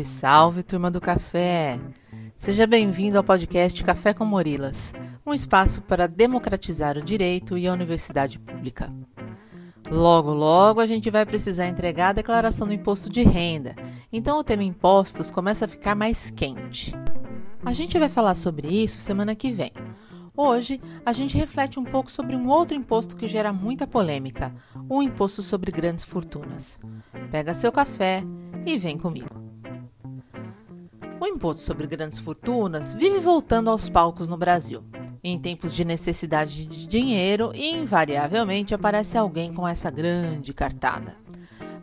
Salve, salve, turma do café! Seja bem-vindo ao podcast Café com Morilas, um espaço para democratizar o direito e a universidade pública. Logo, logo a gente vai precisar entregar a declaração do imposto de renda, então o tema impostos começa a ficar mais quente. A gente vai falar sobre isso semana que vem. Hoje, a gente reflete um pouco sobre um outro imposto que gera muita polêmica: o imposto sobre grandes fortunas. Pega seu café e vem comigo. O imposto sobre grandes fortunas vive voltando aos palcos no Brasil. Em tempos de necessidade de dinheiro, invariavelmente aparece alguém com essa grande cartada.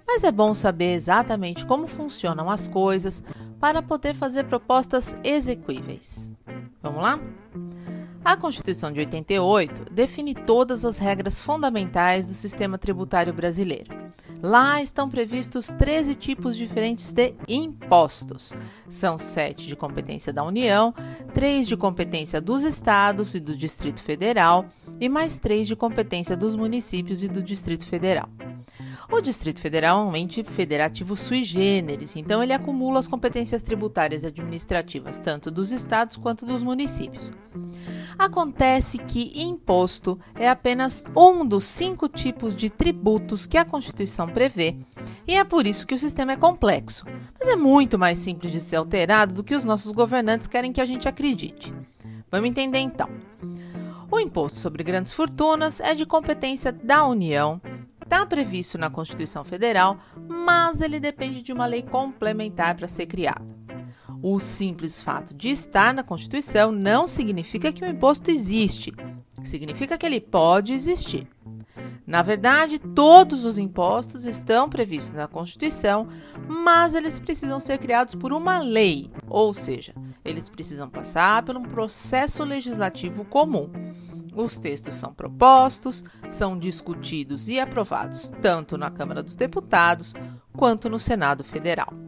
Mas é bom saber exatamente como funcionam as coisas para poder fazer propostas execuíveis. Vamos lá? A Constituição de 88 define todas as regras fundamentais do sistema tributário brasileiro. Lá estão previstos 13 tipos diferentes de impostos. São sete de competência da União, três de competência dos estados e do Distrito Federal e mais três de competência dos municípios e do Distrito Federal. O Distrito Federal é um ente federativo sui generis, então ele acumula as competências tributárias e administrativas tanto dos estados quanto dos municípios. Acontece que imposto é apenas um dos cinco tipos de tributos que a Constituição prevê, e é por isso que o sistema é complexo, mas é muito mais simples de ser alterado do que os nossos governantes querem que a gente acredite. Vamos entender então. O imposto sobre grandes fortunas é de competência da União, está previsto na Constituição Federal, mas ele depende de uma lei complementar para ser criado. O simples fato de estar na Constituição não significa que o imposto existe, significa que ele pode existir. Na verdade, todos os impostos estão previstos na Constituição, mas eles precisam ser criados por uma lei, ou seja, eles precisam passar por um processo legislativo comum. Os textos são propostos, são discutidos e aprovados tanto na Câmara dos Deputados quanto no Senado Federal.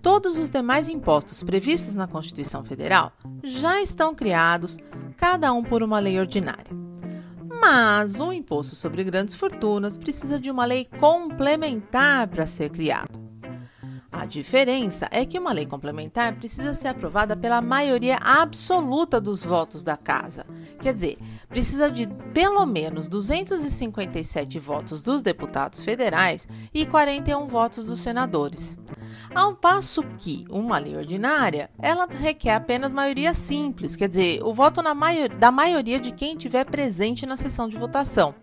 Todos os demais impostos previstos na Constituição Federal já estão criados, cada um por uma lei ordinária. Mas o imposto sobre grandes fortunas precisa de uma lei complementar para ser criado. A diferença é que uma lei complementar precisa ser aprovada pela maioria absoluta dos votos da Casa. Quer dizer, precisa de pelo menos 257 votos dos deputados federais e 41 votos dos senadores. Ao passo que uma lei ordinária, ela requer apenas maioria simples, quer dizer, o voto maior, da maioria de quem estiver presente na sessão de votação.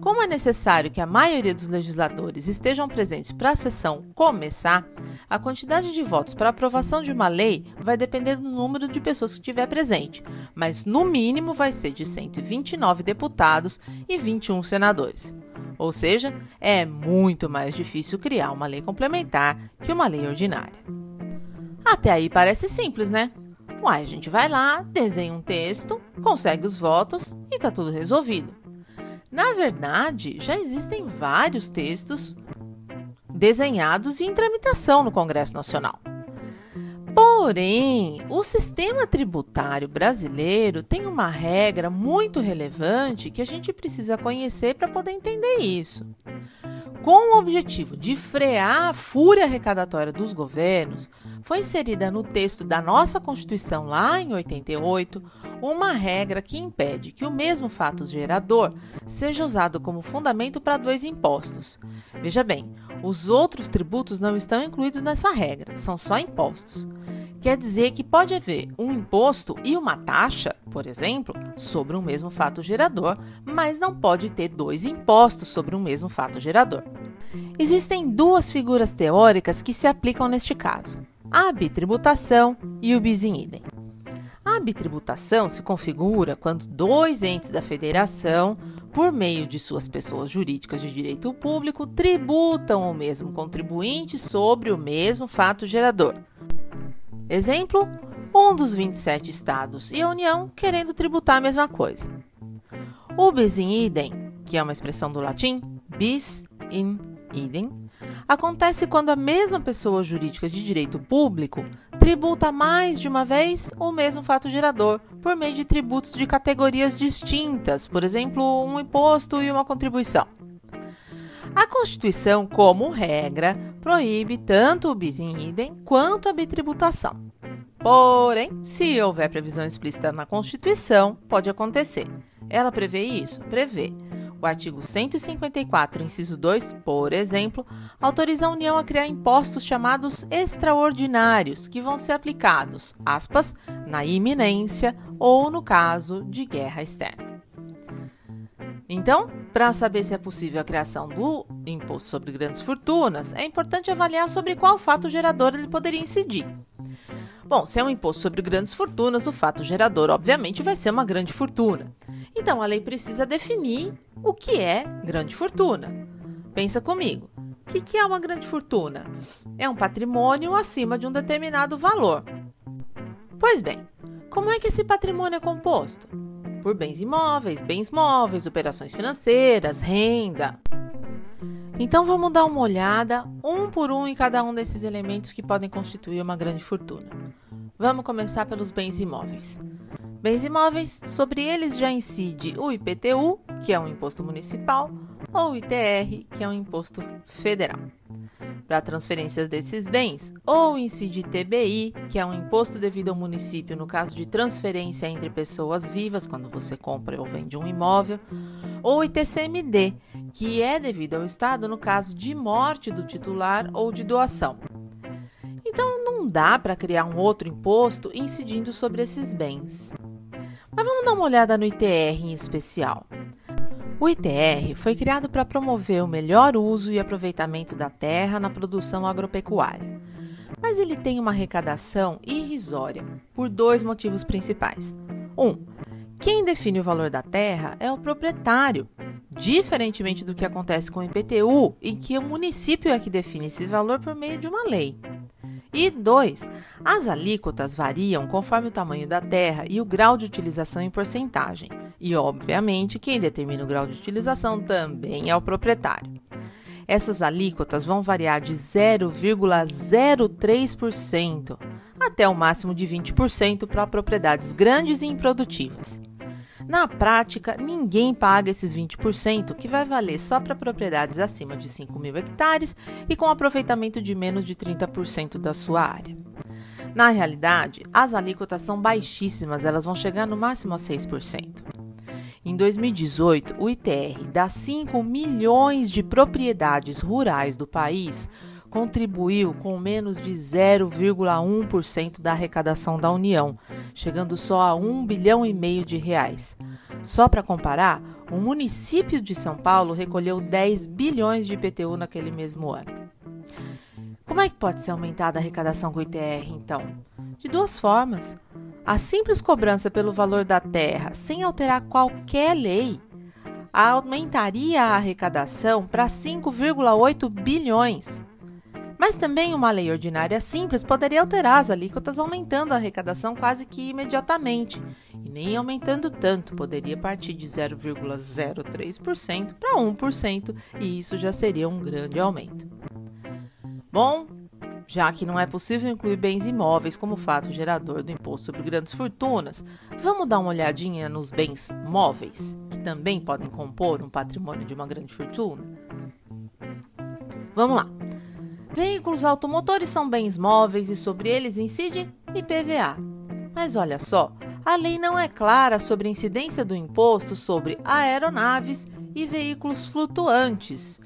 Como é necessário que a maioria dos legisladores estejam presentes para a sessão começar, a quantidade de votos para aprovação de uma lei vai depender do número de pessoas que estiver presente, mas no mínimo vai ser de 129 deputados e 21 senadores. Ou seja, é muito mais difícil criar uma lei complementar que uma lei ordinária. Até aí parece simples, né? Uai, a gente vai lá, desenha um texto, consegue os votos e tá tudo resolvido. Na verdade, já existem vários textos desenhados e em tramitação no Congresso Nacional. Porém, o sistema tributário brasileiro tem uma regra muito relevante que a gente precisa conhecer para poder entender isso. Com o objetivo de frear a fúria arrecadatória dos governos, foi inserida no texto da nossa Constituição lá em 88 uma regra que impede que o mesmo fato gerador seja usado como fundamento para dois impostos. Veja bem, os outros tributos não estão incluídos nessa regra, são só impostos. Quer dizer que pode haver um imposto e uma taxa, por exemplo, sobre um mesmo fato gerador, mas não pode ter dois impostos sobre um mesmo fato gerador. Existem duas figuras teóricas que se aplicam neste caso: a bitributação e o bis in idem. A se configura quando dois entes da federação, por meio de suas pessoas jurídicas de direito público, tributam o mesmo contribuinte sobre o mesmo fato gerador. Exemplo: um dos 27 estados e a União querendo tributar a mesma coisa. O bis in idem, que é uma expressão do latim bis in idem, acontece quando a mesma pessoa jurídica de direito público tributa mais de uma vez o mesmo fato gerador, por meio de tributos de categorias distintas, por exemplo, um imposto e uma contribuição. A Constituição, como regra, proíbe tanto o bis in idem quanto a bitributação. Porém, se houver previsão explícita na Constituição, pode acontecer. Ela prevê isso? Prevê. O artigo 154, inciso 2, por exemplo, autoriza a União a criar impostos chamados extraordinários, que vão ser aplicados, aspas, na iminência ou no caso de guerra externa. Então, para saber se é possível a criação do imposto sobre grandes fortunas, é importante avaliar sobre qual fato gerador ele poderia incidir. Bom, se é um imposto sobre grandes fortunas, o fato gerador, obviamente, vai ser uma grande fortuna. Então, a lei precisa definir o que é grande fortuna. Pensa comigo. O que, é uma grande fortuna? É um patrimônio acima de um determinado valor. Pois bem, como é que esse patrimônio é composto? Por bens imóveis, bens móveis, operações financeiras, renda. Então vamos dar uma olhada um por um em cada um desses elementos que podem constituir uma grande fortuna. Vamos começar pelos bens imóveis. Bens imóveis, sobre eles já incide o IPTU, que é um imposto municipal, ou ITR, que é um imposto federal. Para transferências desses bens, ou incide TBI, que é um imposto devido ao município no caso de transferência entre pessoas vivas, quando você compra ou vende um imóvel, ou ITCMD, que é devido ao Estado no caso de morte do titular ou de doação. Então não dá para criar um outro imposto incidindo sobre esses bens. Mas vamos dar uma olhada no ITR em especial. O ITR foi criado para promover o melhor uso e aproveitamento da terra na produção agropecuária. Mas ele tem uma arrecadação irrisória por dois motivos principais. Um, quem define o valor da terra é o proprietário, diferentemente do que acontece com o IPTU, em que o município é que define esse valor por meio de uma lei. E dois, as alíquotas variam conforme o tamanho da terra e o grau de utilização em porcentagem. E, obviamente, quem determina o grau de utilização também é o proprietário. Essas alíquotas vão variar de 0,03% até o máximo de 20% para propriedades grandes e improdutivas. Na prática, ninguém paga esses 20%, que vai valer só para propriedades acima de 5 mil hectares e com aproveitamento de menos de 30% da sua área. Na realidade, as alíquotas são baixíssimas, elas vão chegar no máximo a 6%. Em 2018, o ITR das 5 milhões de propriedades rurais do país contribuiu com menos de 0,1% da arrecadação da União, chegando só a 1 bilhão e meio de reais. Só para comparar, o município de São Paulo recolheu 10 bilhões de IPTU naquele mesmo ano. Como é que pode ser aumentada a arrecadação com o ITR, então? De duas formas. A simples cobrança pelo valor da terra, sem alterar qualquer lei, aumentaria a arrecadação para 5,8 bilhões. Mas também uma lei ordinária simples poderia alterar as alíquotas, aumentando a arrecadação quase que imediatamente, e nem aumentando tanto, poderia partir de 0,03% para 1%, e isso já seria um grande aumento. Bom, já que não é possível incluir bens imóveis como fato gerador do imposto sobre grandes fortunas, vamos dar uma olhadinha nos bens móveis, que também podem compor um patrimônio de uma grande fortuna? Vamos lá. Veículos automotores são bens móveis e sobre eles incide IPVA. Mas olha só, a lei não é clara sobre a incidência do imposto sobre aeronaves e veículos flutuantes.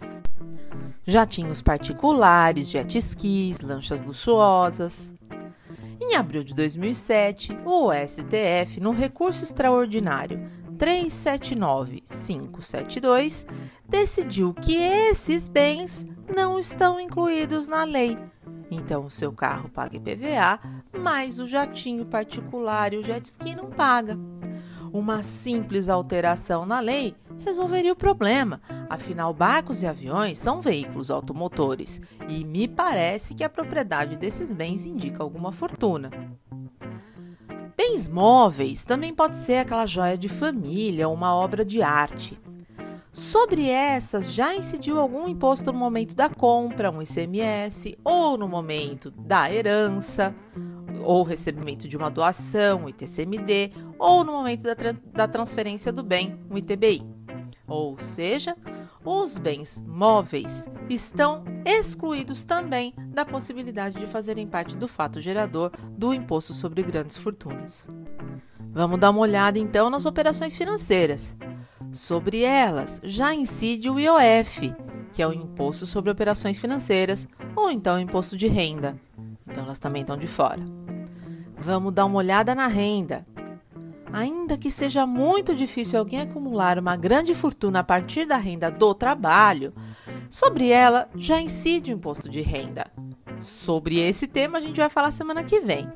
Jatinhos particulares, jet skis, lanchas luxuosas. Em abril de 2007, o STF, no recurso extraordinário 379572, decidiu que esses bens não estão incluídos na lei. Então, o seu carro paga IPVA, mas o jatinho particular e o jet ski não paga. Uma simples alteração na lei resolveria o problema. Afinal, barcos e aviões são veículos automotores e me parece que a propriedade desses bens indica alguma fortuna. Bens móveis também pode ser aquela joia de família ou uma obra de arte. Sobre essas, já incidiu algum imposto no momento da compra, um ICMS, ou no momento da herança, ou recebimento de uma doação, um ITCMD, ou no momento da, tra da transferência do bem, um ITBI. Ou seja, os bens móveis estão excluídos também da possibilidade de fazerem parte do fato gerador do imposto sobre grandes fortunas. Vamos dar uma olhada então nas operações financeiras. Sobre elas já incide o IOF, que é o Imposto sobre Operações Financeiras, ou então o Imposto de Renda. Então elas também estão de fora. Vamos dar uma olhada na renda. Ainda que seja muito difícil alguém acumular uma grande fortuna a partir da renda do trabalho, sobre ela já incide o imposto de renda. Sobre esse tema a gente vai falar semana que vem.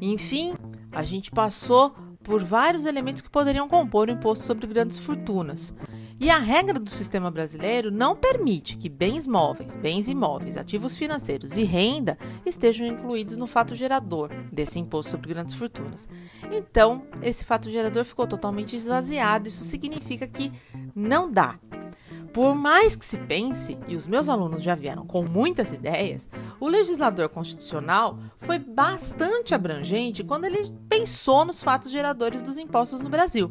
Enfim, a gente passou por vários elementos que poderiam compor o imposto sobre grandes fortunas. E a regra do sistema brasileiro não permite que bens móveis, bens imóveis, ativos financeiros e renda estejam incluídos no fato gerador desse imposto sobre grandes fortunas. Então, esse fato gerador ficou totalmente esvaziado. Isso significa que não dá. Por mais que se pense, e os meus alunos já vieram com muitas ideias, o legislador constitucional foi bastante abrangente quando ele pensou nos fatos geradores dos impostos no Brasil.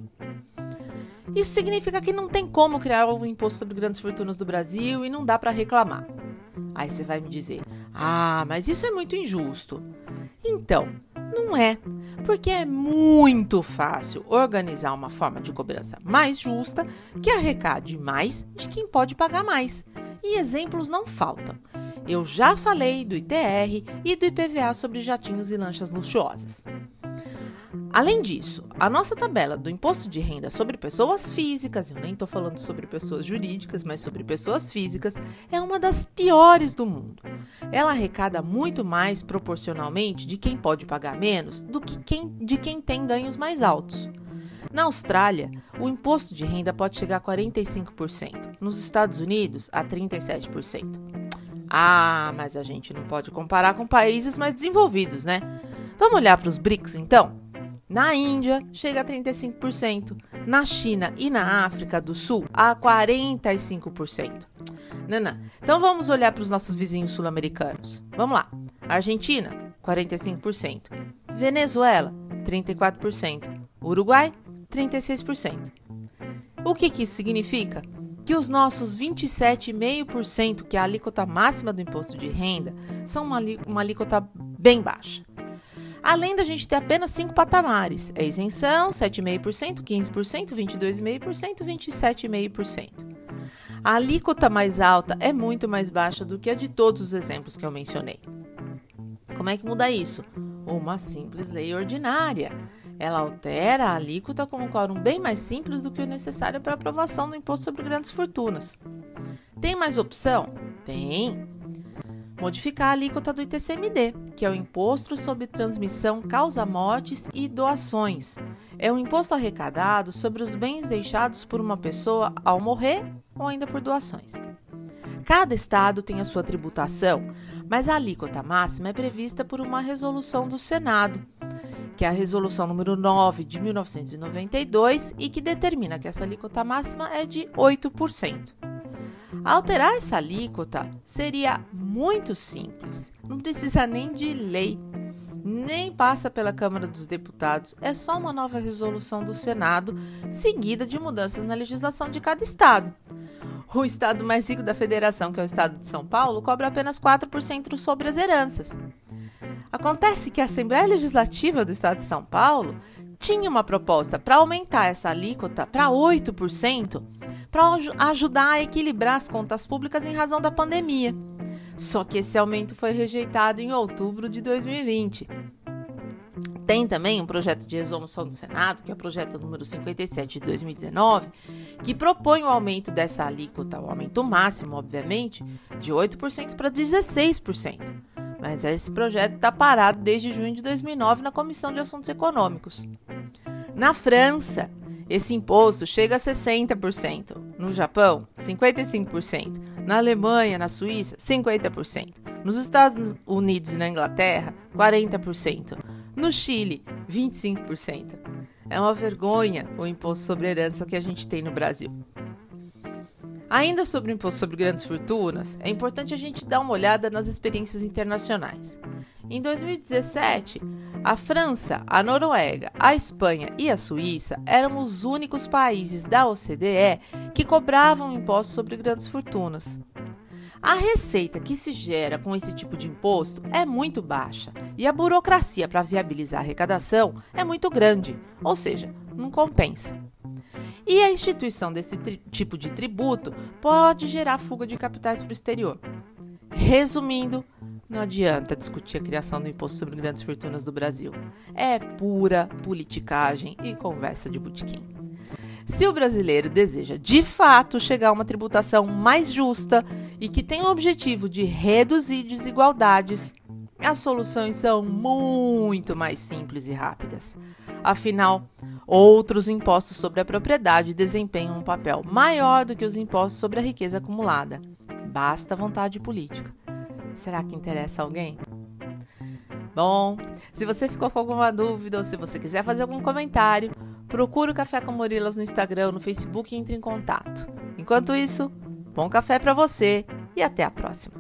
Isso significa que não tem como criar um imposto sobre grandes fortunas do Brasil e não dá para reclamar. Aí você vai me dizer: "Ah, mas isso é muito injusto". Então, não é, porque é muito fácil organizar uma forma de cobrança mais justa que arrecade mais de quem pode pagar mais. E exemplos não faltam. Eu já falei do ITR e do IPVA sobre jatinhos e lanchas luxuosas. Além disso, a nossa tabela do imposto de renda sobre pessoas físicas, eu nem estou falando sobre pessoas jurídicas, mas sobre pessoas físicas, é uma das piores do mundo. Ela arrecada muito mais proporcionalmente de quem pode pagar menos do que quem, de quem tem ganhos mais altos. Na Austrália, o imposto de renda pode chegar a 45%, nos Estados Unidos, a 37%. Ah, mas a gente não pode comparar com países mais desenvolvidos, né? Vamos olhar para os BRICS então? Na Índia, chega a 35%. Na China e na África do Sul, a 45%. Nana, então vamos olhar para os nossos vizinhos sul-americanos. Vamos lá. Argentina, 45%. Venezuela, 34%. Uruguai, 36%. O que, que isso significa? Que os nossos 27,5%, que é a alíquota máxima do imposto de renda, são uma, uma alíquota bem baixa. Além da gente ter apenas cinco patamares: é isenção, 7,5%, 15%, 22,5%, 27,5%. A alíquota mais alta é muito mais baixa do que a de todos os exemplos que eu mencionei. Como é que muda isso? Uma simples lei ordinária. Ela altera a alíquota com um quórum bem mais simples do que o necessário para aprovação do imposto sobre grandes fortunas. Tem mais opção? Tem modificar a alíquota do ITCMD, que é o Imposto sobre Transmissão, Causa-Mortes e Doações. É um imposto arrecadado sobre os bens deixados por uma pessoa ao morrer ou ainda por doações. Cada estado tem a sua tributação, mas a alíquota máxima é prevista por uma resolução do Senado, que é a resolução número 9 de 1992 e que determina que essa alíquota máxima é de 8%. Alterar essa alíquota seria muito simples, não precisa nem de lei, nem passa pela Câmara dos Deputados, é só uma nova resolução do Senado, seguida de mudanças na legislação de cada estado. O estado mais rico da federação, que é o estado de São Paulo, cobra apenas 4% sobre as heranças. Acontece que a Assembleia Legislativa do estado de São Paulo tinha uma proposta para aumentar essa alíquota para 8% para ajudar a equilibrar as contas públicas em razão da pandemia. Só que esse aumento foi rejeitado em outubro de 2020. Tem também um projeto de resolução do Senado, que é o projeto número 57 de 2019, que propõe o aumento dessa alíquota, o aumento máximo, obviamente, de 8% para 16%. Mas esse projeto está parado desde junho de 2009 na Comissão de Assuntos Econômicos. Na França, esse imposto chega a 60%. No Japão, 55%. Na Alemanha, na Suíça, 50%. Nos Estados Unidos e na Inglaterra, 40%. No Chile, 25%. É uma vergonha o imposto sobre herança que a gente tem no Brasil. Ainda sobre o imposto sobre grandes fortunas, é importante a gente dar uma olhada nas experiências internacionais. Em 2017, A França, a Noruega, a Espanha e a Suíça eram os únicos países da OCDE que cobravam impostos sobre grandes fortunas. A receita que se gera com esse tipo de imposto é muito baixa e a burocracia para viabilizar a arrecadação é muito grande, ou seja, não compensa. E a instituição desse tipo de tributo pode gerar fuga de capitais para o exterior. Resumindo, não adianta discutir a criação do imposto sobre grandes fortunas do Brasil. É pura politicagem e conversa de botequim. Se o brasileiro deseja de fato chegar a uma tributação mais justa e que tem o objetivo de reduzir desigualdades, as soluções são muito mais simples e rápidas. Afinal, outros impostos sobre a propriedade desempenham um papel maior do que os impostos sobre a riqueza acumulada. Basta vontade política. Será que interessa alguém? Bom, se você ficou com alguma dúvida ou se você quiser fazer algum comentário, Procure o Café com Morilas no Instagram, no Facebook e entre em contato. Enquanto isso, bom café para você e até a próxima.